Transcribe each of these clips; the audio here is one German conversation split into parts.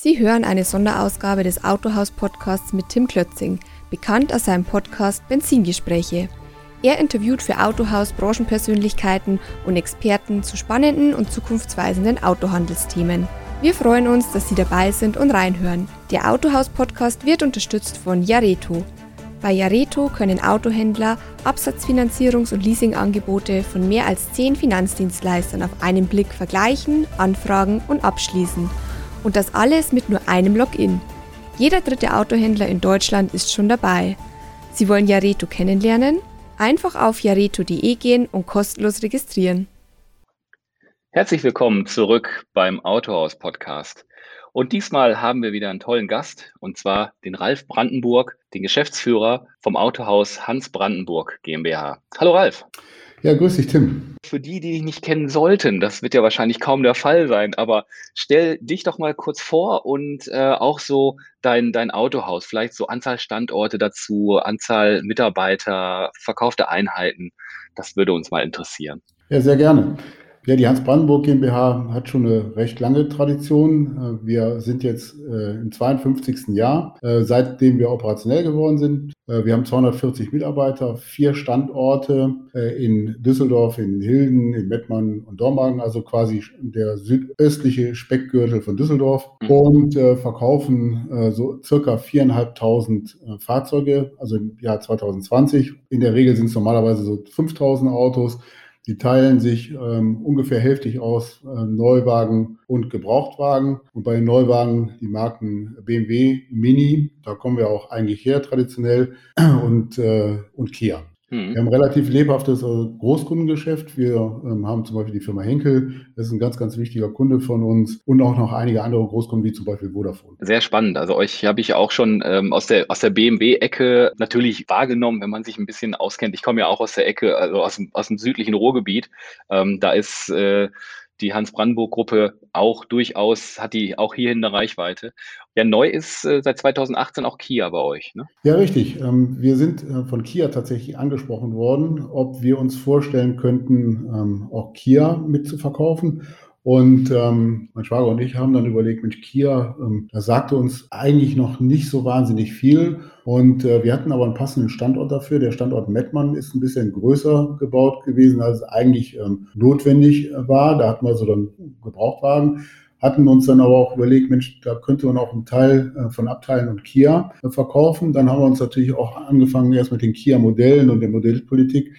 Sie hören eine Sonderausgabe des Autohaus-Podcasts mit Tim Klötzing, bekannt aus seinem Podcast Benzingespräche. Er interviewt für Autohaus Branchenpersönlichkeiten und Experten zu spannenden und zukunftsweisenden Autohandelsthemen. Wir freuen uns, dass Sie dabei sind und reinhören. Der Autohaus-Podcast wird unterstützt von Jareto. Bei Jareto können Autohändler Absatzfinanzierungs- und Leasingangebote von mehr als zehn Finanzdienstleistern auf einen Blick vergleichen, anfragen und abschließen – und das alles mit nur einem Login. Jeder dritte Autohändler in Deutschland ist schon dabei. Sie wollen Jareto kennenlernen? Einfach auf jareto.de gehen und kostenlos registrieren. Herzlich willkommen zurück beim Autohaus Podcast. Und diesmal haben wir wieder einen tollen Gast, und zwar den Ralf Brandenburg, den Geschäftsführer vom Autohaus Hans Brandenburg GmbH. Hallo Ralf. Ja, grüß dich, Tim. Für die, die dich nicht kennen sollten, das wird ja wahrscheinlich kaum der Fall sein, aber stell dich doch mal kurz vor und äh, auch so dein, dein Autohaus, vielleicht so Anzahl Standorte dazu, Anzahl Mitarbeiter, verkaufte Einheiten. Das würde uns mal interessieren. Ja, sehr gerne. Ja, die Hans Brandenburg GmbH hat schon eine recht lange Tradition. Äh, wir sind jetzt äh, im 52. Jahr, äh, seitdem wir operationell geworden sind. Wir haben 240 Mitarbeiter, vier Standorte in Düsseldorf, in Hilden, in Mettmann und Dormagen, also quasi der südöstliche Speckgürtel von Düsseldorf mhm. und verkaufen so circa 4.500 Fahrzeuge, also im Jahr 2020. In der Regel sind es normalerweise so 5.000 Autos. Die teilen sich ähm, ungefähr hälftig aus äh, Neuwagen und Gebrauchtwagen. Und bei den Neuwagen die Marken BMW, Mini, da kommen wir auch eigentlich her traditionell, und, äh, und Kia. Mhm. Wir haben ein relativ lebhaftes also Großkundengeschäft. Wir ähm, haben zum Beispiel die Firma Henkel, das ist ein ganz, ganz wichtiger Kunde von uns und auch noch einige andere Großkunden, wie zum Beispiel Vodafone. Sehr spannend. Also euch habe ich auch schon ähm, aus der, aus der BMW-Ecke natürlich wahrgenommen, wenn man sich ein bisschen auskennt. Ich komme ja auch aus der Ecke, also aus dem, aus dem südlichen Ruhrgebiet. Ähm, da ist äh, die Hans-Brandenburg-Gruppe auch durchaus, hat die auch hierhin eine Reichweite. Ja, neu ist äh, seit 2018 auch Kia bei euch. Ne? Ja, richtig. Ähm, wir sind äh, von Kia tatsächlich angesprochen worden, ob wir uns vorstellen könnten, ähm, auch Kia mitzuverkaufen. Und ähm, mein Schwager und ich haben dann überlegt, Mensch, Kia, ähm, das sagte uns eigentlich noch nicht so wahnsinnig viel. Und äh, wir hatten aber einen passenden Standort dafür. Der Standort Mettmann ist ein bisschen größer gebaut gewesen, als eigentlich ähm, notwendig war. Da hatten wir so dann Gebrauchtwagen hatten uns dann aber auch überlegt, Mensch, da könnte man auch einen Teil äh, von Abteilen und Kia äh, verkaufen. Dann haben wir uns natürlich auch angefangen, erst mit den Kia-Modellen und der Modellpolitik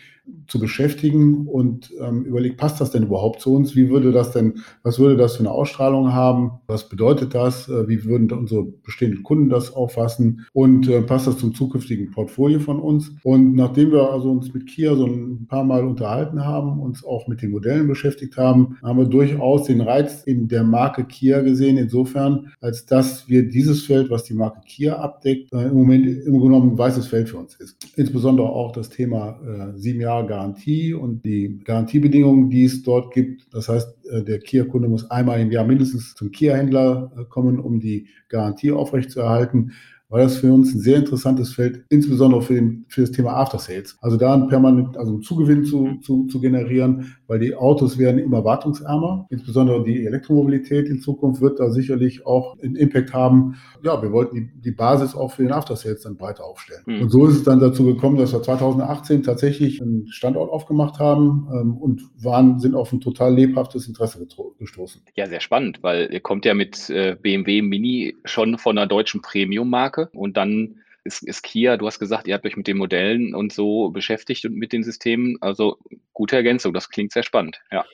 zu beschäftigen und ähm, überlegt, passt das denn überhaupt zu uns? Wie würde das denn, was würde das für eine Ausstrahlung haben? Was bedeutet das? Äh, wie würden unsere bestehenden Kunden das auffassen? Und äh, passt das zum zukünftigen Portfolio von uns? Und nachdem wir also uns mit Kia so ein paar Mal unterhalten haben, uns auch mit den Modellen beschäftigt haben, haben wir durchaus den Reiz in der Marke Kia gesehen, insofern, als dass wir dieses Feld, was die Marke Kia abdeckt, äh, im Moment im Grunde genommen ein weißes Feld für uns ist. Insbesondere auch das Thema äh, sieben Jahre Garantie und die Garantiebedingungen, die es dort gibt. Das heißt, äh, der Kia-Kunde muss einmal im Jahr mindestens zum Kia-Händler äh, kommen, um die Garantie aufrechtzuerhalten war das für uns ein sehr interessantes Feld, insbesondere für, den, für das Thema After Sales. Also da ein permanent, also einen Zugewinn zu, zu, zu generieren, weil die Autos werden immer wartungsärmer. Insbesondere die Elektromobilität in Zukunft wird da sicherlich auch einen Impact haben. Ja, wir wollten die, die Basis auch für den After Sales dann breiter aufstellen. Mhm. Und so ist es dann dazu gekommen, dass wir 2018 tatsächlich einen Standort aufgemacht haben ähm, und waren, sind auf ein total lebhaftes Interesse gestoßen. Ja, sehr spannend, weil ihr kommt ja mit äh, BMW Mini schon von einer deutschen Premium-Marke Marke. Und dann ist, ist Kia, du hast gesagt, ihr habt euch mit den Modellen und so beschäftigt und mit den Systemen. Also gute Ergänzung, das klingt sehr spannend, ja.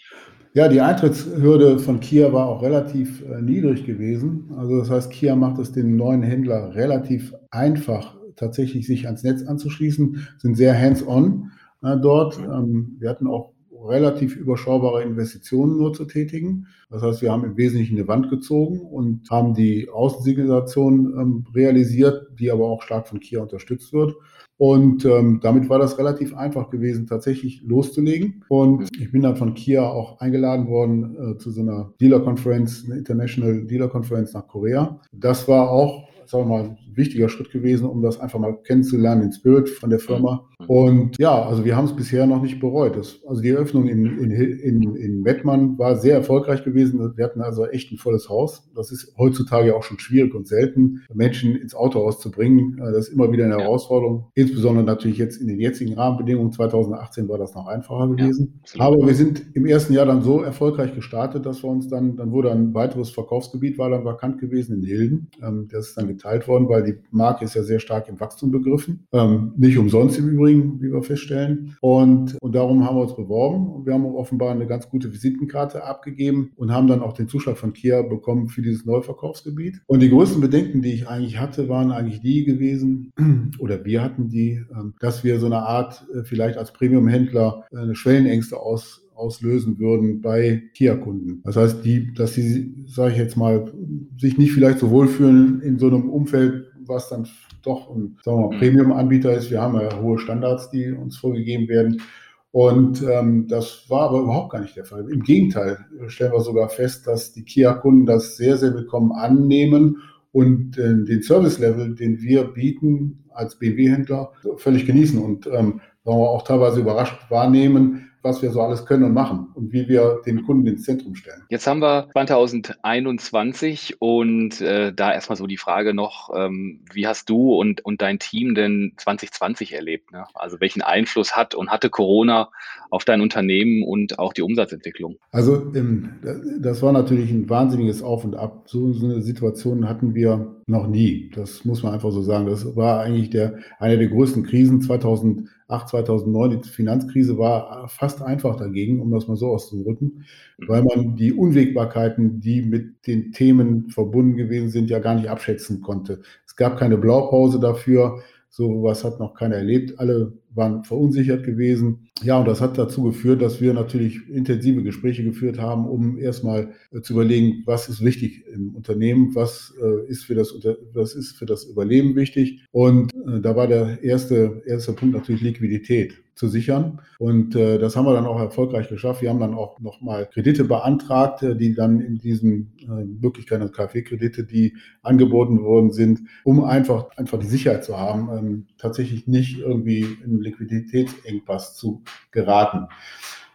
Ja, die Eintrittshürde von Kia war auch relativ äh, niedrig gewesen. Also das heißt, Kia macht es dem neuen Händler relativ einfach, tatsächlich sich ans Netz anzuschließen, sind sehr hands-on äh, dort. Ähm, wir hatten auch relativ überschaubare Investitionen nur zu tätigen. Das heißt, wir haben im Wesentlichen eine Wand gezogen und haben die Außensignalisation ähm, realisiert, die aber auch stark von Kia unterstützt wird. Und ähm, damit war das relativ einfach gewesen, tatsächlich loszulegen. Und mhm. ich bin dann von Kia auch eingeladen worden äh, zu so einer Dealer-Conference, eine International Dealer-Conference nach Korea. Das war auch sagen wir mal, ein wichtiger Schritt gewesen, um das einfach mal kennenzulernen, den Spirit von der Firma. Mhm. Und ja, also wir haben es bisher noch nicht bereut. Das, also die Eröffnung in, in, in, in Mettmann war sehr erfolgreich gewesen. Wir hatten also echt ein volles Haus. Das ist heutzutage auch schon schwierig und selten, Menschen ins Autohaus zu bringen. Äh, das ist immer wieder eine Herausforderung. Insbesondere natürlich jetzt in den jetzigen Rahmenbedingungen. 2018 war das noch einfacher gewesen. Ja, Aber wir sind im ersten Jahr dann so erfolgreich gestartet, dass wir uns dann, dann wurde ein weiteres Verkaufsgebiet, war dann vakant gewesen in Hilden. Ähm, das ist dann geteilt worden, weil die Marke ist ja sehr stark im Wachstum begriffen. Ähm, nicht umsonst im Übrigen, wie wir feststellen. Und, und darum haben wir uns beworben und wir haben offenbar eine ganz gute Visitenkarte abgegeben und haben dann auch den Zuschlag von Kia bekommen für dieses Neuverkaufsgebiet. Und die größten Bedenken, die ich eigentlich hatte, waren eigentlich die gewesen, oder wir hatten die, ähm, dass wir so eine Art äh, vielleicht als Premium-Händler äh, eine Schwellenängste aus auslösen würden bei Kia-Kunden. Das heißt, die, dass sie, sage ich jetzt mal, sich nicht vielleicht so wohlfühlen in so einem Umfeld, was dann doch ein mhm. Premium-Anbieter ist. Wir haben ja hohe Standards, die uns vorgegeben werden. Und ähm, das war aber überhaupt gar nicht der Fall. Im Gegenteil stellen wir sogar fest, dass die Kia-Kunden das sehr, sehr willkommen annehmen und äh, den Service-Level, den wir bieten als BMW-Händler, völlig genießen und ähm, sagen wir auch teilweise überrascht wahrnehmen, was wir so alles können und machen und wie wir den Kunden ins Zentrum stellen. Jetzt haben wir 2021 und äh, da erstmal so die Frage noch, ähm, wie hast du und, und dein Team denn 2020 erlebt? Ne? Also welchen Einfluss hat und hatte Corona auf dein Unternehmen und auch die Umsatzentwicklung? Also ähm, das war natürlich ein wahnsinniges Auf und Ab. So eine Situation hatten wir noch nie. Das muss man einfach so sagen. Das war eigentlich der, eine der größten Krisen 2000 2008, 2009, die Finanzkrise war fast einfach dagegen, um das mal so auszudrücken, mhm. weil man die Unwägbarkeiten, die mit den Themen verbunden gewesen sind, ja gar nicht abschätzen konnte. Es gab keine Blaupause dafür. So was hat noch keiner erlebt. Alle waren verunsichert gewesen. Ja, und das hat dazu geführt, dass wir natürlich intensive Gespräche geführt haben, um erstmal äh, zu überlegen, was ist wichtig im Unternehmen, was äh, ist für das, was ist für das Überleben wichtig. Und äh, da war der erste, erste Punkt natürlich Liquidität zu sichern. Und das haben wir dann auch erfolgreich geschafft. Wir haben dann auch nochmal Kredite beantragt, die dann in diesen Möglichkeiten, also KfW-Kredite, die angeboten worden sind, um einfach, einfach die Sicherheit zu haben, ähm, tatsächlich nicht irgendwie in Liquiditätsengpass zu geraten.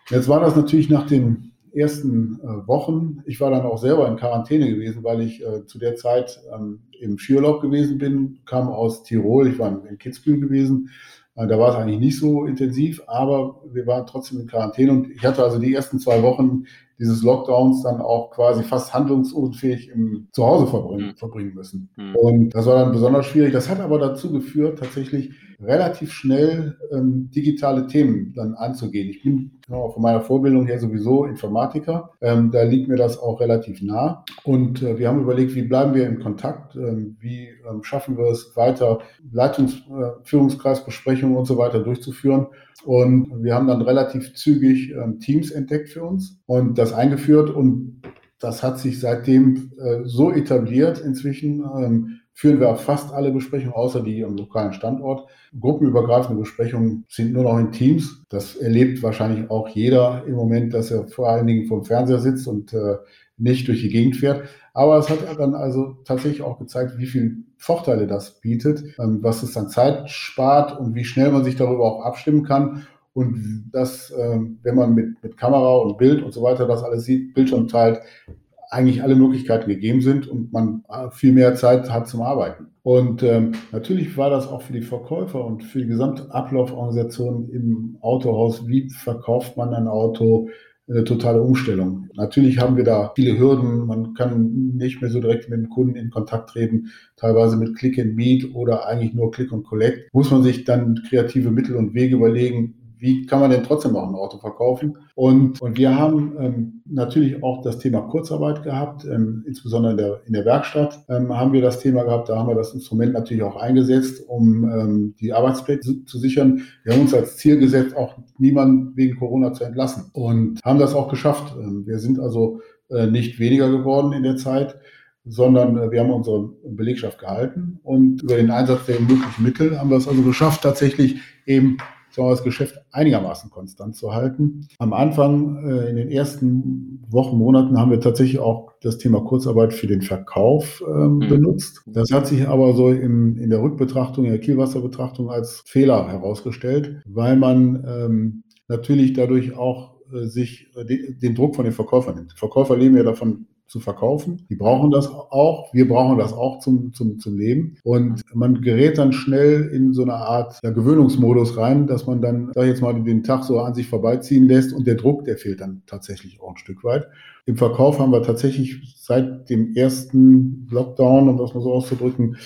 Jetzt war das natürlich nach den ersten äh, Wochen. Ich war dann auch selber in Quarantäne gewesen, weil ich äh, zu der Zeit ähm, im Skiurlaub gewesen bin, kam aus Tirol, ich war in Kitzbühel gewesen. Äh, da war es eigentlich nicht so intensiv, aber wir waren trotzdem in Quarantäne und ich hatte also die ersten zwei Wochen dieses Lockdowns dann auch quasi fast handlungsunfähig im Zuhause verbringen, mhm. verbringen müssen. Mhm. Und das war dann besonders schwierig. Das hat aber dazu geführt, tatsächlich relativ schnell ähm, digitale Themen dann anzugehen. Ich bin genau, von meiner Vorbildung her sowieso Informatiker. Ähm, da liegt mir das auch relativ nah. Und äh, wir haben überlegt, wie bleiben wir in Kontakt? Ähm, wie ähm, schaffen wir es weiter, Leitungs-, äh, Führungskreisbesprechungen und so weiter durchzuführen? Und wir haben dann relativ zügig ähm, Teams entdeckt für uns und das eingeführt und das hat sich seitdem äh, so etabliert. Inzwischen ähm, führen wir fast alle Besprechungen, außer die am lokalen Standort. Gruppenübergreifende Besprechungen sind nur noch in Teams. Das erlebt wahrscheinlich auch jeder im Moment, dass er vor allen Dingen vom Fernseher sitzt und äh, nicht durch die Gegend fährt. Aber es hat dann also tatsächlich auch gezeigt, wie viel Vorteile das bietet, ähm, was es dann Zeit spart und wie schnell man sich darüber auch abstimmen kann. Und dass, ähm, wenn man mit, mit Kamera und Bild und so weiter das alles sieht, Bildschirm teilt, eigentlich alle Möglichkeiten gegeben sind und man äh, viel mehr Zeit hat zum Arbeiten. Und ähm, natürlich war das auch für die Verkäufer und für die gesamte Ablauforganisation im Autohaus, wie verkauft man ein Auto, eine totale Umstellung. Natürlich haben wir da viele Hürden. Man kann nicht mehr so direkt mit dem Kunden in Kontakt treten, teilweise mit Click and Meet oder eigentlich nur Click und Collect. Muss man sich dann kreative Mittel und Wege überlegen, wie kann man denn trotzdem auch ein Auto verkaufen? Und, und wir haben ähm, natürlich auch das Thema Kurzarbeit gehabt, ähm, insbesondere in der, in der Werkstatt ähm, haben wir das Thema gehabt. Da haben wir das Instrument natürlich auch eingesetzt, um ähm, die Arbeitsplätze zu sichern. Wir haben uns als Ziel gesetzt, auch niemanden wegen Corona zu entlassen und haben das auch geschafft. Ähm, wir sind also äh, nicht weniger geworden in der Zeit. sondern äh, wir haben unsere Belegschaft gehalten und über den Einsatz der möglichen Mittel haben wir es also geschafft, tatsächlich eben sagen wir, das Geschäft einigermaßen konstant zu halten. Am Anfang, äh, in den ersten Wochen, Monaten, haben wir tatsächlich auch das Thema Kurzarbeit für den Verkauf ähm, mhm. benutzt. Das hat sich aber so im, in der Rückbetrachtung, in der Kielwasserbetrachtung als Fehler herausgestellt, weil man ähm, natürlich dadurch auch äh, sich äh, den Druck von den Verkäufern nimmt. Die Verkäufer leben ja davon, zu verkaufen. Die brauchen das auch. Wir brauchen das auch zum, zum, zum Leben. Und man gerät dann schnell in so eine Art ja, Gewöhnungsmodus rein, dass man dann, sag ich jetzt mal, den Tag so an sich vorbeiziehen lässt und der Druck, der fehlt dann tatsächlich auch ein Stück weit. Im Verkauf haben wir tatsächlich seit dem ersten Lockdown, um das mal so auszudrücken,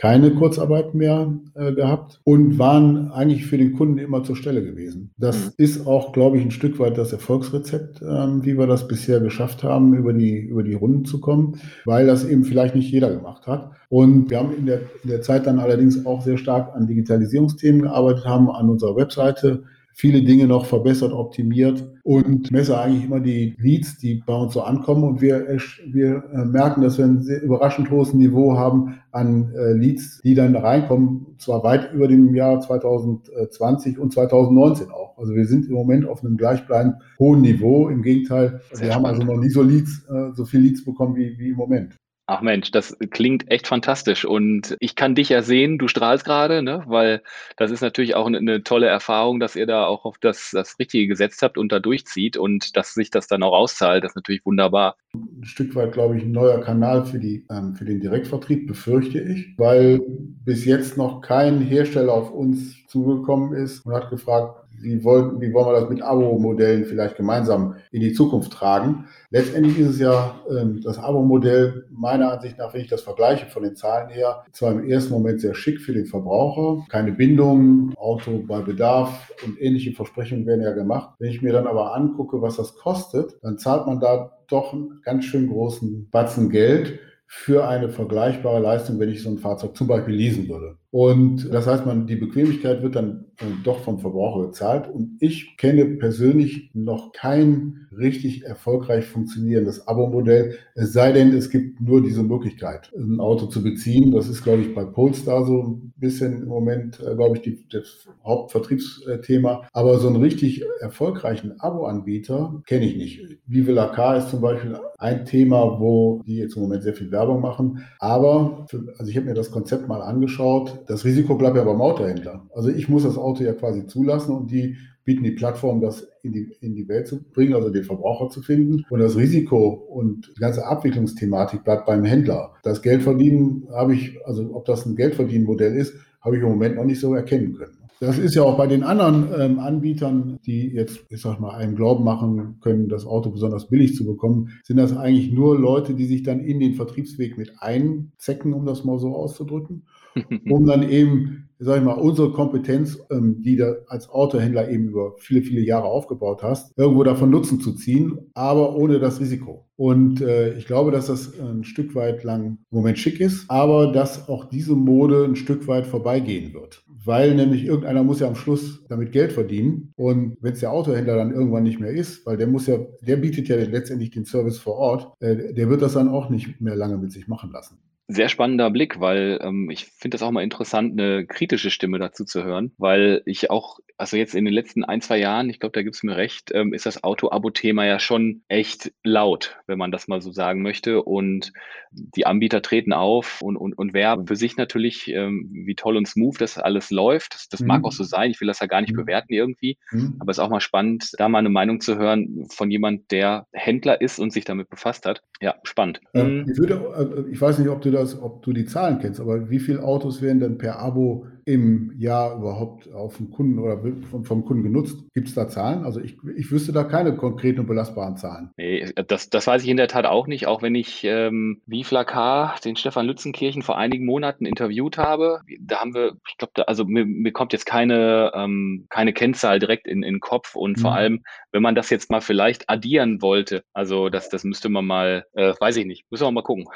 keine Kurzarbeit mehr äh, gehabt und waren eigentlich für den Kunden immer zur Stelle gewesen. Das mhm. ist auch, glaube ich, ein Stück weit das Erfolgsrezept, ähm, wie wir das bisher geschafft haben, über die, über die Runden zu kommen, weil das eben vielleicht nicht jeder gemacht hat. Und wir haben in der, in der Zeit dann allerdings auch sehr stark an Digitalisierungsthemen gearbeitet, haben an unserer Webseite viele Dinge noch verbessert, optimiert und messe eigentlich immer die Leads, die bei uns so ankommen. Und wir, wir äh, merken, dass wir ein sehr überraschend hohes Niveau haben an äh, Leads, die dann reinkommen, zwar weit über dem Jahr 2020 und 2019 auch. Also wir sind im Moment auf einem gleichbleibend hohen Niveau. Im Gegenteil, sehr wir spannend. haben also noch nie so Leads, äh, so viel Leads bekommen wie, wie im Moment. Ach Mensch, das klingt echt fantastisch. Und ich kann dich ja sehen, du strahlst gerade, ne? weil das ist natürlich auch eine, tolle Erfahrung, dass ihr da auch auf das, das Richtige gesetzt habt und da durchzieht und dass sich das dann auch auszahlt. Das ist natürlich wunderbar. Ein Stück weit, glaube ich, ein neuer Kanal für, die, ähm, für den Direktvertrieb, befürchte ich, weil bis jetzt noch kein Hersteller auf uns zugekommen ist und hat gefragt, wie, wollen, wie wollen wir das mit Abo-Modellen vielleicht gemeinsam in die Zukunft tragen. Letztendlich ist es ja ähm, das Abo-Modell meiner Ansicht nach, wenn ich das vergleiche von den Zahlen her, zwar im ersten Moment sehr schick für den Verbraucher, keine Bindung, Auto bei Bedarf und ähnliche Versprechungen werden ja gemacht. Wenn ich mir dann aber angucke, was das kostet, dann zahlt man da doch einen ganz schön großen Batzen Geld für eine vergleichbare Leistung, wenn ich so ein Fahrzeug zum Beispiel leasen würde. Und das heißt, man, die Bequemlichkeit wird dann äh, doch vom Verbraucher bezahlt. Und ich kenne persönlich noch kein richtig erfolgreich funktionierendes Abo-Modell, es sei denn, es gibt nur diese Möglichkeit, ein Auto zu beziehen. Das ist, glaube ich, bei Polestar so ein bisschen im Moment, äh, glaube ich, die, das Hauptvertriebsthema. Aber so einen richtig erfolgreichen Abo-Anbieter kenne ich nicht. Vive Car ist zum Beispiel ein Thema, wo die jetzt im Moment sehr viel Werbung machen. Aber, für, also ich habe mir das Konzept mal angeschaut das Risiko bleibt ja beim Autohändler. Also ich muss das Auto ja quasi zulassen und die bieten die Plattform, das in die, in die Welt zu bringen, also den Verbraucher zu finden. Und das Risiko und die ganze Abwicklungsthematik bleibt beim Händler. Das Geldverdienen habe ich, also ob das ein Geldverdienmodell ist, habe ich im Moment noch nicht so erkennen können. Das ist ja auch bei den anderen ähm, Anbietern, die jetzt, ich sag mal, einen Glauben machen können, das Auto besonders billig zu bekommen, sind das eigentlich nur Leute, die sich dann in den Vertriebsweg mit einzecken, um das mal so auszudrücken um dann eben, sag ich mal, unsere Kompetenz, ähm, die du als Autohändler eben über viele, viele Jahre aufgebaut hast, irgendwo davon Nutzen zu ziehen, aber ohne das Risiko. Und äh, ich glaube, dass das ein Stück weit lang im Moment schick ist, aber dass auch diese Mode ein Stück weit vorbeigehen wird. Weil nämlich irgendeiner muss ja am Schluss damit Geld verdienen. Und wenn es der Autohändler dann irgendwann nicht mehr ist, weil der muss ja, der bietet ja letztendlich den Service vor Ort, äh, der wird das dann auch nicht mehr lange mit sich machen lassen sehr spannender Blick, weil ähm, ich finde das auch mal interessant, eine kritische Stimme dazu zu hören, weil ich auch, also jetzt in den letzten ein, zwei Jahren, ich glaube, da gibt es mir recht, ähm, ist das Auto-Abo-Thema ja schon echt laut, wenn man das mal so sagen möchte. Und die Anbieter treten auf und, und, und werben für sich natürlich, ähm, wie toll und smooth das alles läuft. Das, das mhm. mag auch so sein, ich will das ja gar nicht mhm. bewerten irgendwie, mhm. aber es ist auch mal spannend, da mal eine Meinung zu hören von jemand, der Händler ist und sich damit befasst hat. Ja, spannend. Ähm, ich, würde, äh, ich weiß nicht, ob du da das, ob du die Zahlen kennst, aber wie viele Autos werden denn per Abo im Jahr überhaupt auf den Kunden oder vom, Kunden genutzt? Gibt es da Zahlen? Also ich, ich wüsste da keine konkreten und belastbaren Zahlen. Nee, das, das weiß ich in der Tat auch nicht, auch wenn ich ähm, wie Flakar, den Stefan Lützenkirchen vor einigen Monaten interviewt habe. Da haben wir, ich glaube, also mir, mir, kommt jetzt keine, ähm, keine Kennzahl direkt in, in den Kopf und mhm. vor allem, wenn man das jetzt mal vielleicht addieren wollte, also das, das müsste man mal, äh, weiß ich nicht, müssen wir mal gucken.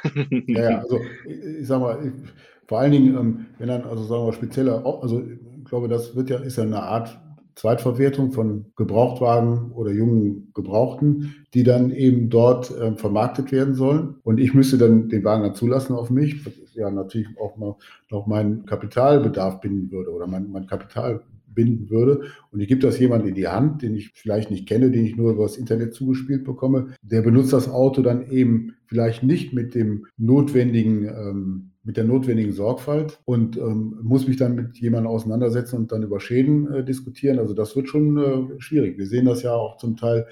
Ja, also ich sag mal, ich, vor allen Dingen, ähm, wenn dann, also sagen wir spezieller, also ich glaube, das wird ja, ist ja eine Art Zweitverwertung von Gebrauchtwagen oder jungen Gebrauchten, die dann eben dort äh, vermarktet werden sollen. Und ich müsste dann den Wagen dann zulassen auf mich, was ja natürlich auch mal noch meinen Kapitalbedarf binden würde oder mein, mein Kapital binden würde. Und ich gebe das jemand in die Hand, den ich vielleicht nicht kenne, den ich nur über das Internet zugespielt bekomme. Der benutzt das Auto dann eben vielleicht nicht mit dem notwendigen, ähm, mit der notwendigen Sorgfalt und ähm, muss mich dann mit jemandem auseinandersetzen und dann über Schäden äh, diskutieren. Also das wird schon äh, schwierig. Wir sehen das ja auch zum Teil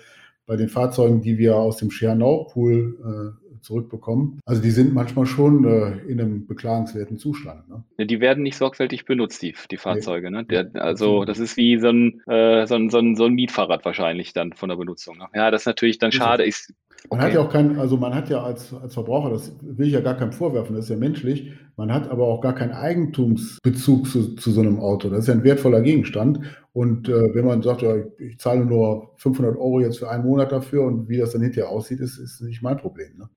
bei den Fahrzeugen, die wir aus dem Schernau-Pool äh, zurückbekommen. Also die sind manchmal schon äh, in einem beklagenswerten Zustand. Ne? Ja, die werden nicht sorgfältig benutzt, die, die Fahrzeuge. Nee. Ne? Der, also das ist wie so ein, äh, so, ein, so, ein, so ein Mietfahrrad wahrscheinlich dann von der Benutzung. Ne? Ja, das ist natürlich dann schade. Ich, man hat ja auch kein, also man hat ja als, als Verbraucher, das will ich ja gar keinem vorwerfen, das ist ja menschlich, man hat aber auch gar keinen Eigentumsbezug zu, zu so einem Auto. Das ist ja ein wertvoller Gegenstand. Und äh, wenn man sagt, ja, ich zahle nur 500 Euro jetzt für einen Monat dafür und wie das dann hinterher aussieht, ist, ist nicht mein Problem. Ne?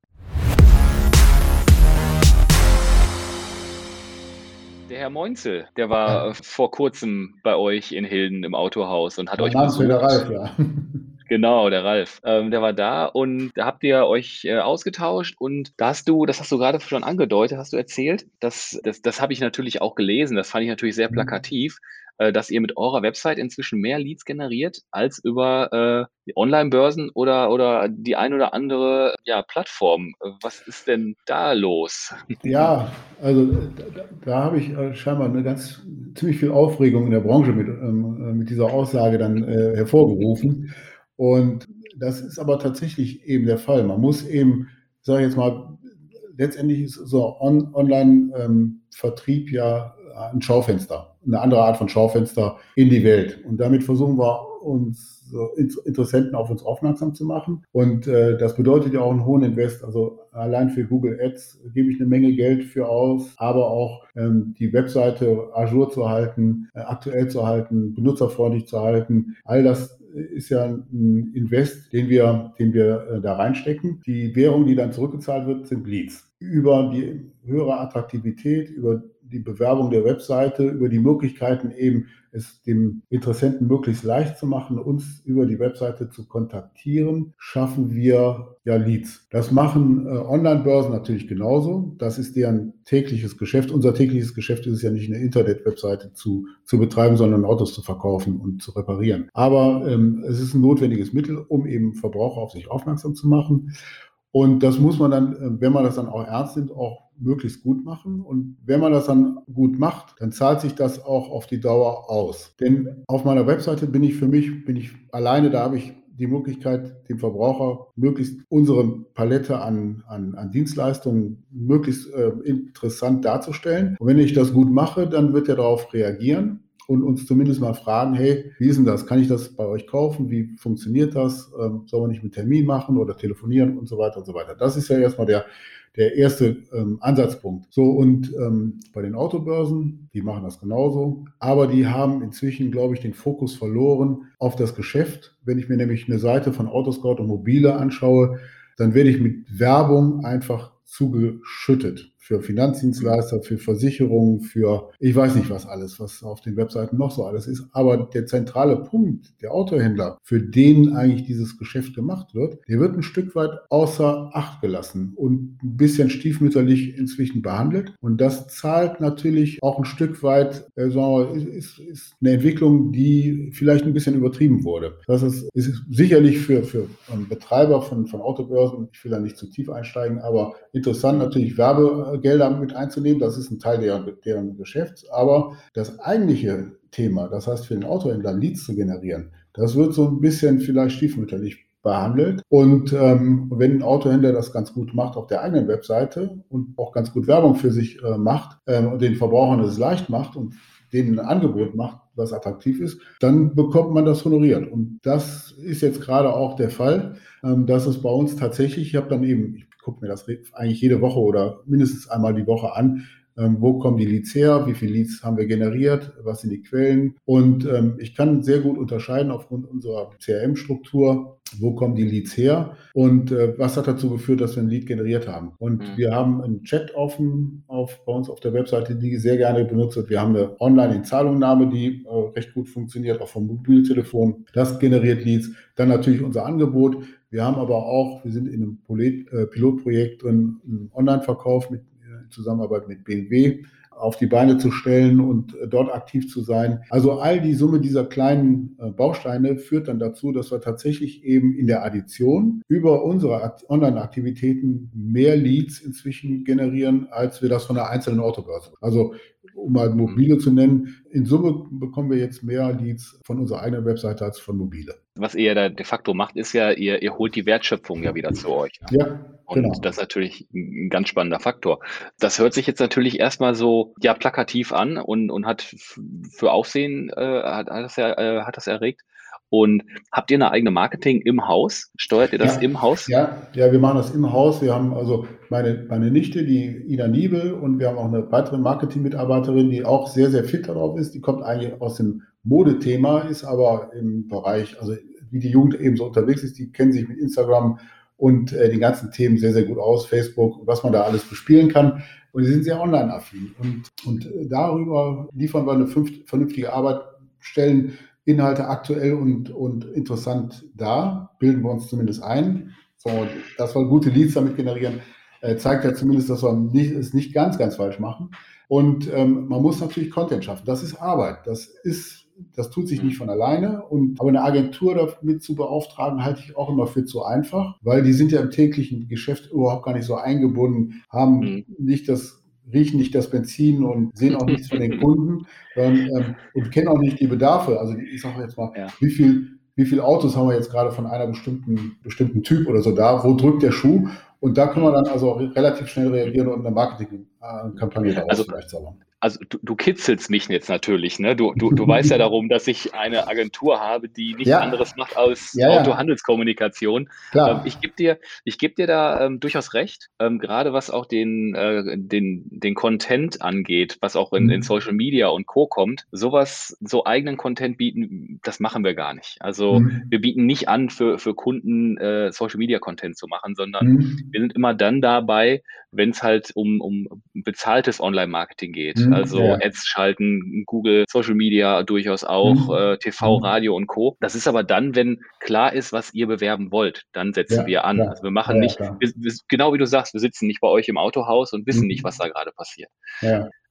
Der Herr Moinzel, der war ja. vor kurzem bei euch in Hilden im Autohaus und hat euch besucht. Ralf, ja. Genau, der Ralf. Ähm, der war da und da habt ihr euch äh, ausgetauscht und da hast du, das hast du gerade schon angedeutet, hast du erzählt, dass, das, das habe ich natürlich auch gelesen, das fand ich natürlich sehr mhm. plakativ, äh, dass ihr mit eurer Website inzwischen mehr Leads generiert als über äh, Online-Börsen oder, oder die ein oder andere ja, Plattform. Was ist denn da los? Ja, also da, da habe ich äh, scheinbar eine ganz ziemlich viel Aufregung in der Branche mit, ähm, äh, mit dieser Aussage dann äh, hervorgerufen. Und das ist aber tatsächlich eben der Fall. Man muss eben, sage ich jetzt mal, letztendlich ist so On Online-Vertrieb ähm, ja ein Schaufenster, eine andere Art von Schaufenster in die Welt. Und damit versuchen wir uns so Interessenten auf uns aufmerksam zu machen. Und äh, das bedeutet ja auch einen hohen Invest. Also allein für Google Ads gebe ich eine Menge Geld für aus, aber auch ähm, die Webseite ajour zu halten, äh, aktuell zu halten, benutzerfreundlich zu halten. All das ist ja ein Invest, den wir, den wir äh, da reinstecken. Die Währung, die dann zurückgezahlt wird, sind Leads. Über die höhere Attraktivität, über die Bewerbung der Webseite, über die Möglichkeiten eben es dem Interessenten möglichst leicht zu machen, uns über die Webseite zu kontaktieren, schaffen wir ja Leads. Das machen äh, Online-Börsen natürlich genauso. Das ist deren tägliches Geschäft. Unser tägliches Geschäft ist es ja nicht, eine Internet-Webseite zu, zu betreiben, sondern Autos zu verkaufen und zu reparieren. Aber ähm, es ist ein notwendiges Mittel, um eben Verbraucher auf sich aufmerksam zu machen. Und das muss man dann, äh, wenn man das dann auch ernst nimmt, auch möglichst gut machen. Und wenn man das dann gut macht, dann zahlt sich das auch auf die Dauer aus. Denn auf meiner Webseite bin ich für mich, bin ich alleine, da habe ich die Möglichkeit, dem Verbraucher möglichst unsere Palette an, an, an Dienstleistungen möglichst äh, interessant darzustellen. Und wenn ich das gut mache, dann wird er darauf reagieren und uns zumindest mal fragen, hey, wie ist denn das? Kann ich das bei euch kaufen? Wie funktioniert das? Ähm, soll man nicht mit Termin machen oder telefonieren und so weiter und so weiter? Das ist ja erstmal der, der erste ähm, Ansatzpunkt. So, und ähm, bei den Autobörsen, die machen das genauso, aber die haben inzwischen, glaube ich, den Fokus verloren auf das Geschäft. Wenn ich mir nämlich eine Seite von Autoscout und Mobile anschaue, dann werde ich mit Werbung einfach zugeschüttet für Finanzdienstleister, für Versicherungen, für ich weiß nicht was alles, was auf den Webseiten noch so alles ist. Aber der zentrale Punkt, der Autohändler, für den eigentlich dieses Geschäft gemacht wird, der wird ein Stück weit außer Acht gelassen und ein bisschen stiefmütterlich inzwischen behandelt. Und das zahlt natürlich auch ein Stück weit, äh, sagen wir, ist, ist eine Entwicklung, die vielleicht ein bisschen übertrieben wurde. Das ist, ist sicherlich für, für Betreiber von, von Autobörsen, ich will da nicht zu tief einsteigen, aber interessant natürlich Werbe Gelder mit einzunehmen. Das ist ein Teil deren, deren Geschäfts. Aber das eigentliche Thema, das heißt für den Autohändler Leads zu generieren, das wird so ein bisschen vielleicht stiefmütterlich behandelt. Und ähm, wenn ein Autohändler das ganz gut macht auf der eigenen Webseite und auch ganz gut Werbung für sich äh, macht ähm, und den Verbrauchern es leicht macht und denen ein Angebot macht, was attraktiv ist, dann bekommt man das honoriert. Und das ist jetzt gerade auch der Fall, ähm, dass es bei uns tatsächlich, ich habe dann eben, ich gucke mir das eigentlich jede Woche oder mindestens einmal die Woche an, ähm, wo kommen die Leads her, wie viele Leads haben wir generiert, was sind die Quellen. Und ähm, ich kann sehr gut unterscheiden aufgrund unserer CRM-Struktur, wo kommen die Leads her und äh, was hat dazu geführt, dass wir ein Lead generiert haben. Und mhm. wir haben einen Chat offen auf, bei uns auf der Webseite, die sehr gerne benutzt wird. Wir haben eine Online-Inzahlungnahme, die äh, recht gut funktioniert, auch vom Mobiltelefon. Das generiert Leads. Dann natürlich unser Angebot. Wir haben aber auch, wir sind in einem äh, Pilotprojekt drin, einen Online-Verkauf mit in Zusammenarbeit mit BMW auf die Beine zu stellen und äh, dort aktiv zu sein. Also all die Summe dieser kleinen äh, Bausteine führt dann dazu, dass wir tatsächlich eben in der Addition über unsere Online-Aktivitäten mehr Leads inzwischen generieren, als wir das von der einzelnen Autobörse. Also um mal mobile zu nennen, in Summe bekommen wir jetzt mehr Leads von unserer eigenen Webseite als von mobile. Was ihr da de facto macht, ist ja, ihr, ihr holt die Wertschöpfung ja wieder zu euch. Ne? Ja, und genau. das ist natürlich ein ganz spannender Faktor. Das hört sich jetzt natürlich erstmal so ja plakativ an und, und hat für Aufsehen äh, hat, hat, das ja, äh, hat das erregt. Und habt ihr eine eigene Marketing im Haus? Steuert ihr das ja, im Haus? Ja, ja, wir machen das im Haus. Wir haben also meine, meine Nichte, die Ina Niebel, und wir haben auch eine weitere Marketing-Mitarbeiterin, die auch sehr, sehr fit darauf ist. Die kommt eigentlich aus dem Modethema, ist aber im Bereich, also wie die Jugend eben so unterwegs ist, die kennen sich mit Instagram und äh, die ganzen Themen sehr, sehr gut aus, Facebook, was man da alles bespielen kann. Und die sind sehr online-affin. Und, und äh, darüber liefern wir eine vernünftige Arbeit, stellen Inhalte aktuell und, und interessant dar, bilden wir uns zumindest ein. So, dass wir gute Leads damit generieren, äh, zeigt ja zumindest, dass wir nicht, es nicht ganz, ganz falsch machen. Und ähm, man muss natürlich Content schaffen. Das ist Arbeit. Das ist das tut sich nicht von alleine. Und, aber eine Agentur damit zu beauftragen, halte ich auch immer für zu einfach, weil die sind ja im täglichen Geschäft überhaupt gar nicht so eingebunden, haben mhm. nicht das riechen nicht das Benzin und sehen auch nichts von den Kunden ähm, ähm, und kennen auch nicht die Bedarfe. Also ich sage jetzt mal, ja. wie viel wie viele Autos haben wir jetzt gerade von einer bestimmten, bestimmten Typ oder so da, wo drückt der Schuh? Und da können wir dann also relativ schnell reagieren und eine Marketingkampagne daraus also, vielleicht zaubern also du, du, kitzelst mich jetzt natürlich, ne? Du, du, du weißt ja darum, dass ich eine Agentur habe, die nichts ja. anderes macht als ja, Autohandelskommunikation. Ähm, ich gebe dir, ich geb dir da ähm, durchaus recht, ähm, gerade was auch den, äh, den, den Content angeht, was auch in, in mhm. Social Media und Co. kommt. Sowas, so eigenen Content bieten, das machen wir gar nicht. Also mhm. wir bieten nicht an, für, für Kunden äh, Social Media Content zu machen, sondern mhm. wir sind immer dann dabei, wenn es halt um, um bezahltes Online-Marketing geht. Mhm, also ja. Ads schalten, Google, Social Media durchaus auch, mhm. äh, TV, mhm. Radio und Co. Das ist aber dann, wenn klar ist, was ihr bewerben wollt, dann setzen ja, wir an. Klar. Also wir machen ja, nicht, wir, wir, genau wie du sagst, wir sitzen nicht bei euch im Autohaus und wissen nicht, mhm. was da gerade passiert.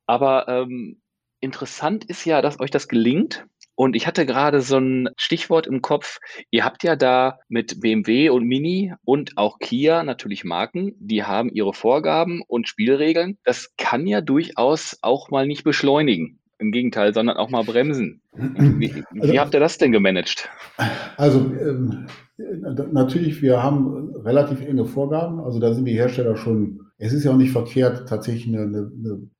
Aber ähm, interessant ist ja, dass euch das gelingt, und ich hatte gerade so ein Stichwort im Kopf. Ihr habt ja da mit BMW und Mini und auch Kia natürlich Marken, die haben ihre Vorgaben und Spielregeln. Das kann ja durchaus auch mal nicht beschleunigen. Im Gegenteil, sondern auch mal bremsen. Wie, wie also, habt ihr das denn gemanagt? Also ähm, natürlich, wir haben relativ enge Vorgaben. Also da sind die Hersteller schon es ist ja auch nicht verkehrt, tatsächlich eine, eine,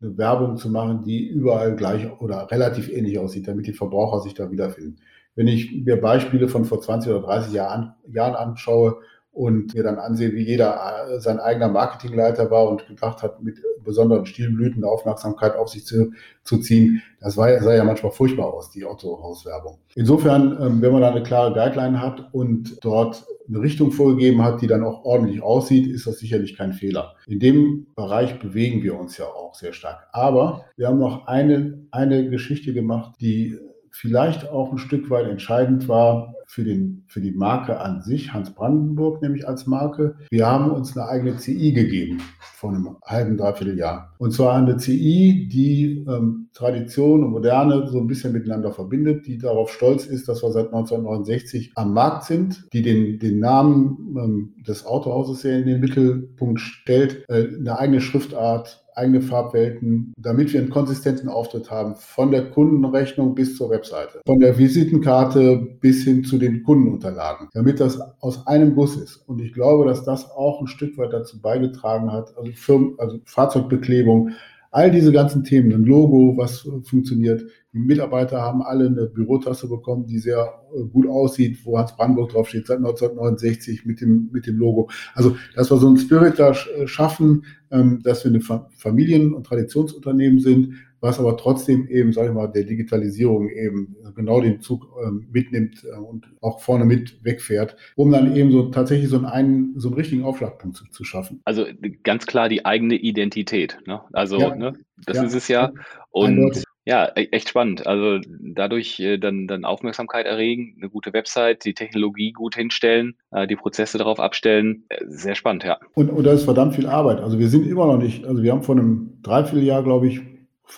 eine, Werbung zu machen, die überall gleich oder relativ ähnlich aussieht, damit die Verbraucher sich da wiederfinden. Wenn ich mir Beispiele von vor 20 oder 30 Jahren, Jahren anschaue, und mir dann ansehen, wie jeder äh, sein eigener Marketingleiter war und gedacht hat, mit besonderen Stilblüten Aufmerksamkeit auf sich zu, zu ziehen. Das war, sah ja manchmal furchtbar aus, die Autohauswerbung. Insofern, ähm, wenn man da eine klare Guideline hat und dort eine Richtung vorgegeben hat, die dann auch ordentlich aussieht, ist das sicherlich kein Fehler. In dem Bereich bewegen wir uns ja auch sehr stark. Aber wir haben noch eine, eine Geschichte gemacht, die vielleicht auch ein Stück weit entscheidend war für, den, für die Marke an sich, Hans Brandenburg nämlich als Marke. Wir haben uns eine eigene CI gegeben vor einem halben, dreiviertel Jahr. Und zwar eine CI, die ähm, Tradition und Moderne so ein bisschen miteinander verbindet, die darauf stolz ist, dass wir seit 1969 am Markt sind, die den, den Namen ähm, des Autohauses sehr in den Mittelpunkt stellt, äh, eine eigene Schriftart eigene Farbwelten, damit wir einen konsistenten Auftritt haben, von der Kundenrechnung bis zur Webseite, von der Visitenkarte bis hin zu den Kundenunterlagen, damit das aus einem Guss ist. Und ich glaube, dass das auch ein Stück weit dazu beigetragen hat, also, Firmen, also Fahrzeugbeklebung, all diese ganzen Themen, ein Logo, was funktioniert. Die Mitarbeiter haben alle eine Bürotasse bekommen, die sehr äh, gut aussieht, wo Hans Brandenburg draufsteht, seit 1969 mit dem, mit dem Logo. Also, dass wir so ein Spirit da äh, schaffen, ähm, dass wir eine Familien- und Traditionsunternehmen sind, was aber trotzdem eben, sage ich mal, der Digitalisierung eben genau den Zug ähm, mitnimmt äh, und auch vorne mit wegfährt, um dann eben so tatsächlich so einen, so einen richtigen Aufschlagpunkt zu, zu schaffen. Also ganz klar die eigene Identität. Ne? Also ja. ne, das ja. ist es ja. Und. Ja, e-, echt spannend. Also dadurch äh, dann, dann Aufmerksamkeit erregen, eine gute Website, die Technologie gut hinstellen, äh, die Prozesse darauf abstellen. Sehr spannend, ja. Und, und da ist verdammt viel Arbeit. Also wir sind immer noch nicht, also wir haben vor einem Dreivierteljahr, glaube ich,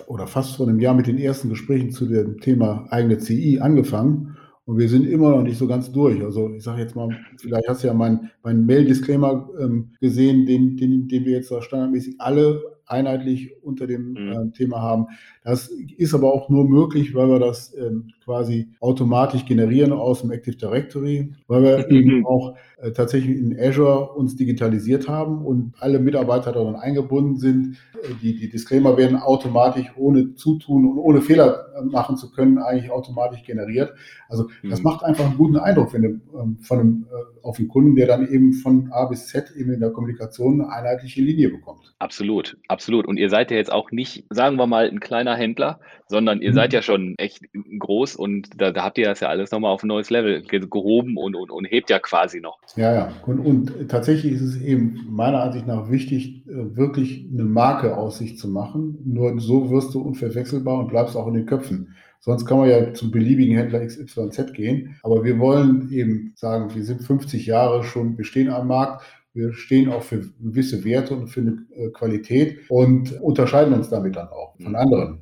oder fast vor einem Jahr mit den ersten Gesprächen zu dem Thema eigene CI angefangen. Und wir sind immer noch nicht so ganz durch. Also ich sage jetzt mal, vielleicht hast du ja meinen mein Mail-Disclaimer ähm, gesehen, den, den, den wir jetzt standardmäßig alle einheitlich unter dem mhm. äh, Thema haben. Das ist aber auch nur möglich, weil wir das ähm, quasi automatisch generieren aus dem Active Directory, weil wir mhm. eben auch äh, tatsächlich in Azure uns digitalisiert haben und alle Mitarbeiter daran eingebunden sind. Äh, die, die Disclaimer werden automatisch ohne Zutun und ohne Fehler äh, machen zu können, eigentlich automatisch generiert. Also das mhm. macht einfach einen guten Eindruck wenn du, ähm, von einem, äh, auf einen Kunden, der dann eben von A bis Z eben in der Kommunikation eine einheitliche Linie bekommt. Absolut, absolut. Und ihr seid ja jetzt auch nicht, sagen wir mal, ein kleiner Händler, sondern ihr mhm. seid ja schon echt groß und da, da habt ihr das ja alles nochmal auf ein neues Level gehoben und, und, und hebt ja quasi noch. Ja, ja. Und, und tatsächlich ist es eben meiner Ansicht nach wichtig, äh, wirklich eine Marke aus sich zu machen. Nur so wirst du unverwechselbar und bleibst auch in den Köpfen. Sonst kann man ja zum beliebigen Händler XYZ gehen. Aber wir wollen eben sagen, wir sind 50 Jahre schon bestehen am Markt. Wir stehen auch für gewisse Werte und für eine äh, Qualität und unterscheiden uns damit dann auch von mhm. anderen.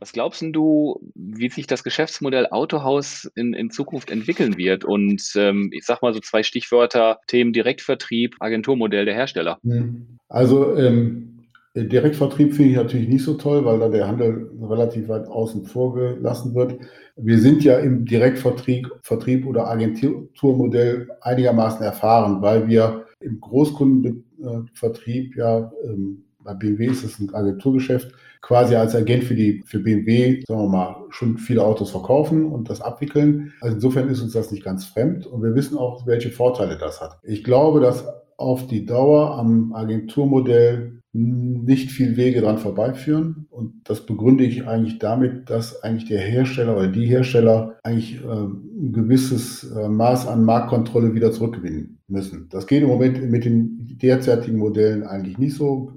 Was glaubst du, wie sich das Geschäftsmodell Autohaus in, in Zukunft entwickeln wird? Und ähm, ich sag mal so zwei Stichwörter, Themen Direktvertrieb, Agenturmodell der Hersteller. Hm. Also ähm, Direktvertrieb finde ich natürlich nicht so toll, weil da der Handel relativ weit außen vor gelassen wird. Wir sind ja im Direktvertrieb Vertrieb oder Agenturmodell einigermaßen erfahren, weil wir im Großkundenvertrieb ja ähm, bei BMW ist es ein Agenturgeschäft, quasi als Agent für die, für BMW, sagen wir mal, schon viele Autos verkaufen und das abwickeln. Also insofern ist uns das nicht ganz fremd und wir wissen auch, welche Vorteile das hat. Ich glaube, dass auf die Dauer am Agenturmodell nicht viel Wege dran vorbeiführen. Und das begründe ich eigentlich damit, dass eigentlich der Hersteller oder die Hersteller eigentlich äh, ein gewisses äh, Maß an Marktkontrolle wieder zurückgewinnen müssen. Das geht im Moment mit den derzeitigen Modellen eigentlich nicht so.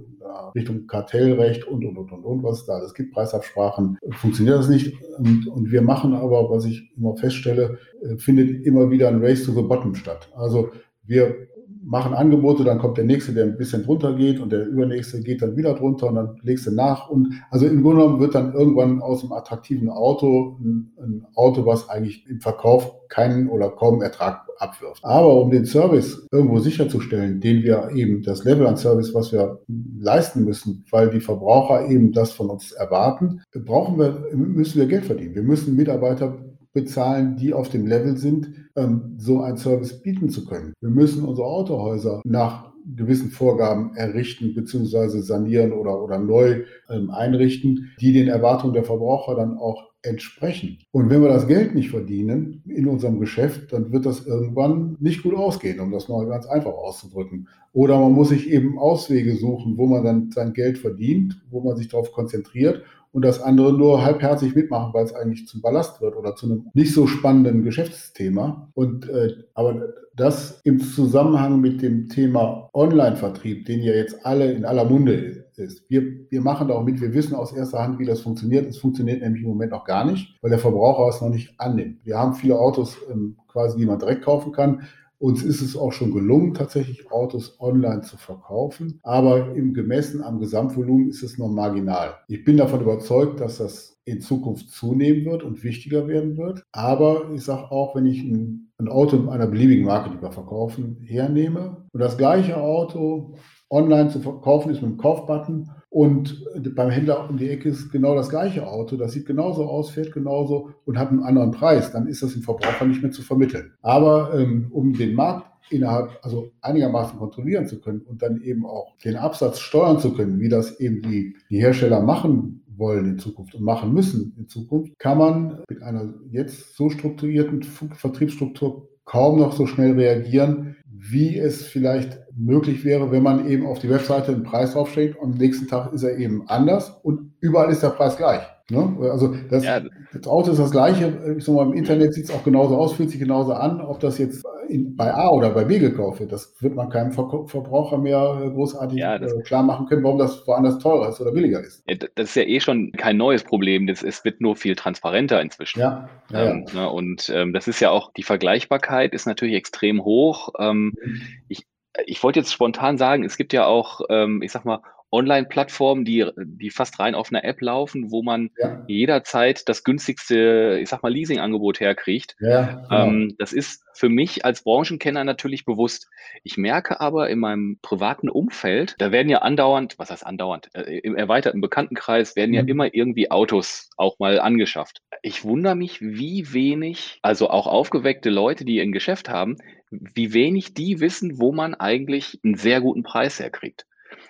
Richtung Kartellrecht und, und, und, und, und, was es da alles gibt, Preisabsprachen, funktioniert das nicht. Und, und wir machen aber, was ich immer feststelle, äh, findet immer wieder ein Race to the Bottom statt. Also wir machen Angebote, dann kommt der nächste, der ein bisschen drunter geht und der übernächste geht dann wieder drunter und dann legst du nach. Und also im Grunde genommen wird dann irgendwann aus einem attraktiven Auto ein, ein Auto, was eigentlich im Verkauf keinen oder kaum Ertrag abwirft. Aber um den Service irgendwo sicherzustellen, den wir eben, das Level an Service, was wir leisten müssen, weil die Verbraucher eben das von uns erwarten, brauchen wir, müssen wir Geld verdienen. Wir müssen Mitarbeiter bezahlen, die auf dem Level sind, ähm, so einen Service bieten zu können. Wir müssen unsere Autohäuser nach gewissen Vorgaben errichten bzw. sanieren oder, oder neu ähm, einrichten, die den Erwartungen der Verbraucher dann auch entsprechen. Und wenn wir das Geld nicht verdienen in unserem Geschäft, dann wird das irgendwann nicht gut ausgehen, um das mal ganz einfach auszudrücken. Oder man muss sich eben Auswege suchen, wo man dann sein Geld verdient, wo man sich darauf konzentriert und das andere nur halbherzig mitmachen, weil es eigentlich zum Ballast wird oder zu einem nicht so spannenden Geschäftsthema. Und äh, aber das im Zusammenhang mit dem Thema Online-Vertrieb, den ja jetzt alle in aller Munde ist. Wir, wir machen da auch mit, wir wissen aus erster Hand, wie das funktioniert. Es funktioniert nämlich im Moment noch gar nicht, weil der Verbraucher es noch nicht annimmt. Wir haben viele Autos ähm, quasi, die man direkt kaufen kann. Uns ist es auch schon gelungen, tatsächlich Autos online zu verkaufen, aber im gemessen am Gesamtvolumen ist es noch marginal. Ich bin davon überzeugt, dass das in Zukunft zunehmen wird und wichtiger werden wird. Aber ich sage auch, wenn ich ein, ein Auto einer beliebigen Marke, die wir verkaufen, hernehme und das gleiche Auto online zu verkaufen ist mit dem Kaufbutton und beim Händler um die Ecke ist genau das gleiche Auto, das sieht genauso aus, fährt genauso und hat einen anderen Preis, dann ist das dem Verbraucher nicht mehr zu vermitteln. Aber ähm, um den Markt innerhalb, also einigermaßen kontrollieren zu können und dann eben auch den Absatz steuern zu können, wie das eben die, die Hersteller machen wollen in Zukunft und machen müssen in Zukunft, kann man mit einer jetzt so strukturierten Vertriebsstruktur kaum noch so schnell reagieren, wie es vielleicht möglich wäre, wenn man eben auf die Webseite einen Preis draufschlägt und am nächsten Tag ist er eben anders und überall ist der Preis gleich. Ne? Also das, ja. das, Auto ist das gleiche. Ich sag mal, Im Internet sieht es auch genauso aus, fühlt sich genauso an. Ob das jetzt in, bei A oder bei B gekauft wird, das wird man keinem Ver Verbraucher mehr äh, großartig ja, äh, klar machen können, warum das woanders teurer ist oder billiger ist. Ja, das ist ja eh schon kein neues Problem. Das, es wird nur viel transparenter inzwischen. Ja, ähm, ne? Und ähm, das ist ja auch, die Vergleichbarkeit ist natürlich extrem hoch. Ähm, mhm. ich, ich wollte jetzt spontan sagen, es gibt ja auch, ähm, ich sag mal, Online-Plattformen, die, die fast rein auf einer App laufen, wo man ja. jederzeit das günstigste, ich sag mal, Leasing-Angebot herkriegt. Ja, genau. ähm, das ist für mich als Branchenkenner natürlich bewusst. Ich merke aber in meinem privaten Umfeld, da werden ja andauernd, was heißt andauernd, äh, im erweiterten Bekanntenkreis werden mhm. ja immer irgendwie Autos auch mal angeschafft. Ich wundere mich, wie wenig, also auch aufgeweckte Leute, die ein Geschäft haben, wie wenig die wissen, wo man eigentlich einen sehr guten Preis herkriegt.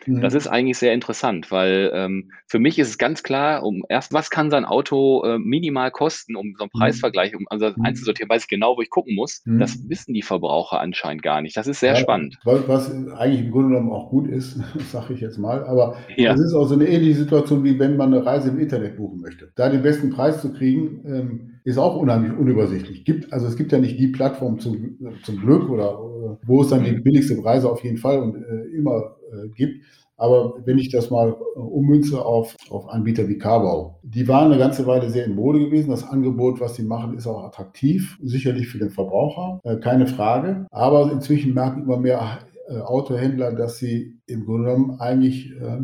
Das mhm. ist eigentlich sehr interessant, weil ähm, für mich ist es ganz klar, um erst, was kann sein Auto äh, minimal kosten, um so einen mhm. Preisvergleich, um also mhm. einzusortieren, weiß ich genau, wo ich gucken muss. Mhm. Das wissen die Verbraucher anscheinend gar nicht. Das ist sehr ja, spannend. Was, eigentlich im Grunde genommen auch gut ist, sage ich jetzt mal, aber ja. es ist auch so eine ähnliche Situation, wie wenn man eine Reise im Internet buchen möchte. Da den besten Preis zu kriegen, ähm, ist auch unheimlich unübersichtlich. Gibt, also es gibt ja nicht die Plattform zum, zum Glück oder, oder wo es dann die billigste Preise auf jeden Fall und äh, immer äh, gibt. Aber wenn ich das mal äh, ummünze auf, auf Anbieter wie Carbau, die waren eine ganze Weile sehr in Mode gewesen. Das Angebot, was sie machen, ist auch attraktiv, sicherlich für den Verbraucher, äh, keine Frage. Aber inzwischen merken immer mehr äh, Autohändler, dass sie im Grunde genommen eigentlich äh,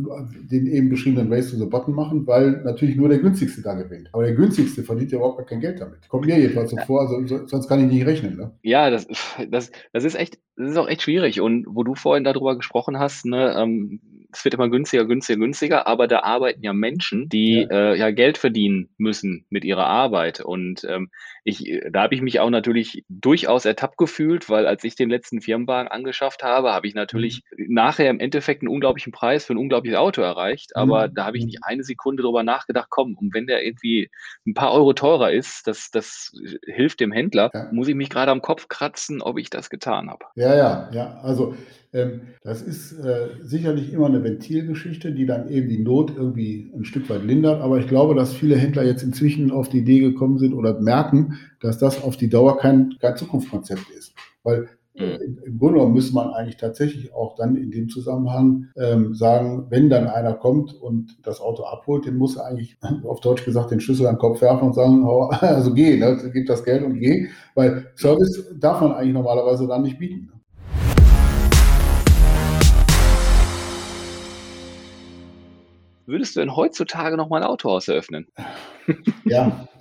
den eben beschriebenen Race to the Bottom machen, weil natürlich nur der günstigste da gewinnt. Aber der günstigste verdient ja überhaupt gar kein Geld damit. Kommt mir jedenfalls so vor, also, so, sonst kann ich nicht rechnen. Ne? Ja, das, das, das ist echt, das ist auch echt schwierig. Und wo du vorhin darüber gesprochen hast, ne, ähm, es wird immer günstiger, günstiger, günstiger, aber da arbeiten ja Menschen, die ja, äh, ja Geld verdienen müssen mit ihrer Arbeit. Und ähm, ich, da habe ich mich auch natürlich durchaus ertappt gefühlt, weil als ich den letzten Firmenwagen angeschafft habe, habe ich natürlich mhm. nachher im Endeffekt einen unglaublichen Preis für ein unglaubliches Auto erreicht. Aber mhm. da habe ich nicht eine Sekunde drüber nachgedacht, komm, und wenn der irgendwie ein paar Euro teurer ist, das, das hilft dem Händler, ja. muss ich mich gerade am Kopf kratzen, ob ich das getan habe. Ja, ja, ja. Also ähm, das ist äh, sicherlich immer eine Ventilgeschichte, die dann eben die Not irgendwie ein Stück weit lindert. Aber ich glaube, dass viele Händler jetzt inzwischen auf die Idee gekommen sind oder merken, dass das auf die Dauer kein, kein Zukunftskonzept ist. Weil äh, im Grunde genommen müsste man eigentlich tatsächlich auch dann in dem Zusammenhang ähm, sagen, wenn dann einer kommt und das Auto abholt, den muss er eigentlich auf Deutsch gesagt den Schlüssel an den Kopf werfen und sagen, also geh, ne, gib das Geld und geh, weil Service darf man eigentlich normalerweise dann nicht bieten. Ne? Würdest du denn heutzutage noch mal ein Autohaus eröffnen? Ja,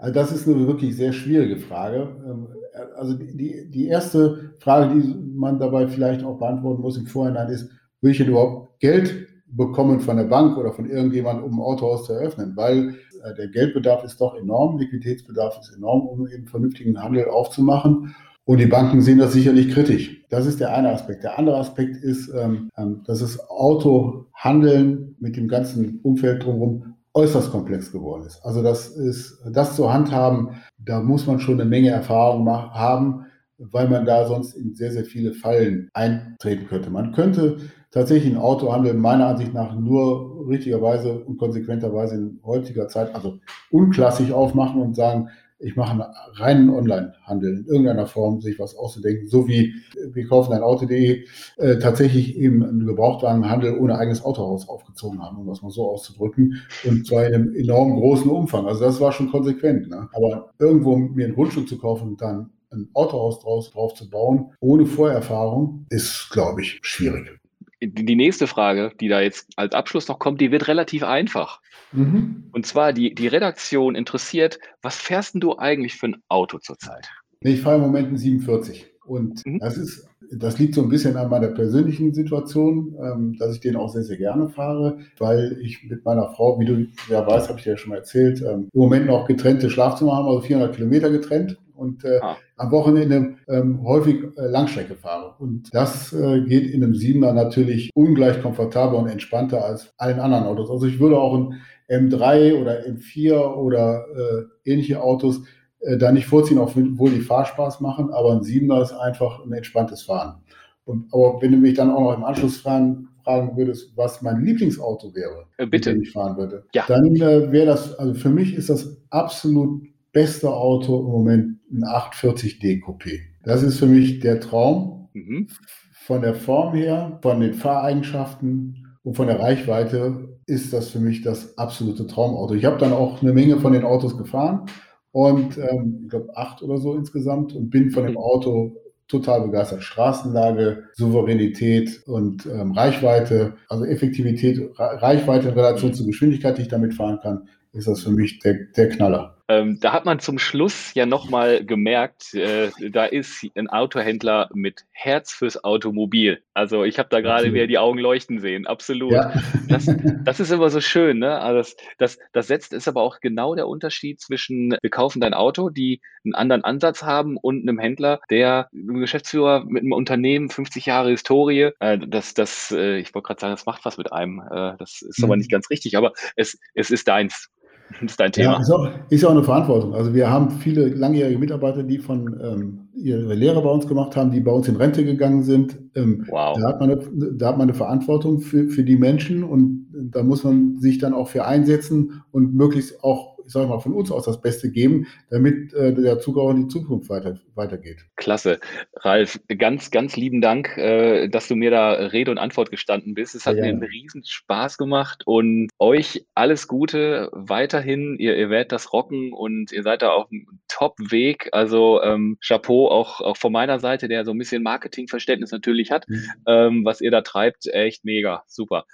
also das ist eine wirklich sehr schwierige Frage. Ähm, also die, die erste Frage, die man dabei vielleicht auch beantworten muss im Vorhinein ist, will ich denn überhaupt Geld bekommen von der Bank oder von irgendjemandem, um ein Autohaus zu eröffnen? Weil äh, der Geldbedarf ist doch enorm, Liquiditätsbedarf ist enorm, um eben vernünftigen Handel aufzumachen. Und die Banken sehen das sicherlich kritisch. Das ist der eine Aspekt. Der andere Aspekt ist, ähm, ähm, dass das Autohandeln mit dem ganzen Umfeld drumherum äußerst komplex geworden ist. Also das ist, das zu handhaben, da muss man schon eine Menge Erfahrung haben, weil man da sonst in sehr, sehr viele Fallen eintreten könnte. Man könnte tatsächlich einen Autohandel meiner Ansicht nach nur richtigerweise und konsequenterweise in heutiger Zeit, also unklassisch aufmachen und sagen, ich mache einen reinen Online-Handel in irgendeiner Form, sich was auszudenken, so wie wir kaufen ein Auto.de äh, tatsächlich eben einen Gebrauchtwagenhandel ohne eigenes Autohaus aufgezogen haben, um das mal so auszudrücken, und zwar in einem enorm großen Umfang. Also das war schon konsequent. Ne? Aber irgendwo mir ein Grundstück zu kaufen und dann ein Autohaus draus, drauf zu bauen, ohne Vorerfahrung, ist, glaube ich, schwierig die nächste Frage, die da jetzt als Abschluss noch kommt, die wird relativ einfach. Mhm. Und zwar, die, die Redaktion interessiert, was fährst denn du eigentlich für ein Auto zurzeit? Ich fahre im Moment einen 47. Und mhm. das ist das liegt so ein bisschen an meiner persönlichen Situation, ähm, dass ich den auch sehr, sehr gerne fahre, weil ich mit meiner Frau, wie du ja weißt, habe ich dir ja schon mal erzählt, ähm, im Moment noch getrennte Schlafzimmer haben, also 400 Kilometer getrennt und äh, ah. am Wochenende ähm, häufig äh, Langstrecke fahre. Und das äh, geht in einem Siebener natürlich ungleich komfortabler und entspannter als allen anderen Autos. Also ich würde auch ein M3 oder M4 oder äh, ähnliche Autos äh, da nicht vorziehen, obwohl die Fahrspaß machen, aber ein Siebener ist einfach ein entspanntes Fahren. Und, aber wenn du mich dann auch noch im Anschluss fragen, fragen würdest, was mein Lieblingsauto wäre, äh, bitte. wenn ich fahren würde, ja. dann äh, wäre das, also für mich ist das absolut beste Auto im Moment ein 840D Coupé. Das ist für mich der Traum. Mhm. Von der Form her, von den Fahreigenschaften und von der Reichweite ist das für mich das absolute Traumauto. Ich habe dann auch eine Menge von den Autos gefahren und ähm, ich glaube acht oder so insgesamt und bin von dem mhm. Auto total begeistert. Straßenlage, Souveränität und ähm, Reichweite, also Effektivität, Reichweite in Relation mhm. zur Geschwindigkeit, die ich damit fahren kann, ist das für mich der, der Knaller. Ähm, da hat man zum Schluss ja nochmal gemerkt, äh, da ist ein Autohändler mit Herz fürs Automobil. Also ich habe da gerade wieder die Augen leuchten sehen, absolut. Ja. Das, das, ist immer so schön. Ne? Also das, das, das setzt ist aber auch genau der Unterschied zwischen, wir kaufen dein Auto, die einen anderen Ansatz haben und einem Händler, der einem Geschäftsführer mit einem Unternehmen, 50 Jahre Historie, äh, das, das, äh, ich wollte gerade sagen, das macht was mit einem. Äh, das ist mhm. aber nicht ganz richtig, aber es, es ist deins. Das ist dein Thema. Ja, ist auch, ist auch eine Verantwortung. Also wir haben viele langjährige Mitarbeiter, die von ähm, ihre Lehre bei uns gemacht haben, die bei uns in Rente gegangen sind. Ähm, wow. Da hat man eine, da hat man eine Verantwortung für, für die Menschen und da muss man sich dann auch für einsetzen und möglichst auch ich sage mal, von uns aus das Beste geben, damit äh, der Zug auch in die Zukunft weiter, weitergeht. Klasse. Ralf, ganz, ganz lieben Dank, äh, dass du mir da Rede und Antwort gestanden bist. Es hat ja, mir einen riesen Spaß gemacht und euch alles Gute weiterhin. Ihr, ihr werdet das rocken und ihr seid da auf einem Top-Weg. Also ähm, Chapeau auch, auch von meiner Seite, der so ein bisschen Marketingverständnis natürlich hat, mhm. ähm, was ihr da treibt. Echt mega. Super.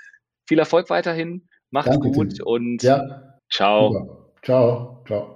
Viel Erfolg weiterhin. Macht's Danke, gut Tim. und ja. ciao. Super. Ciao. Ciao.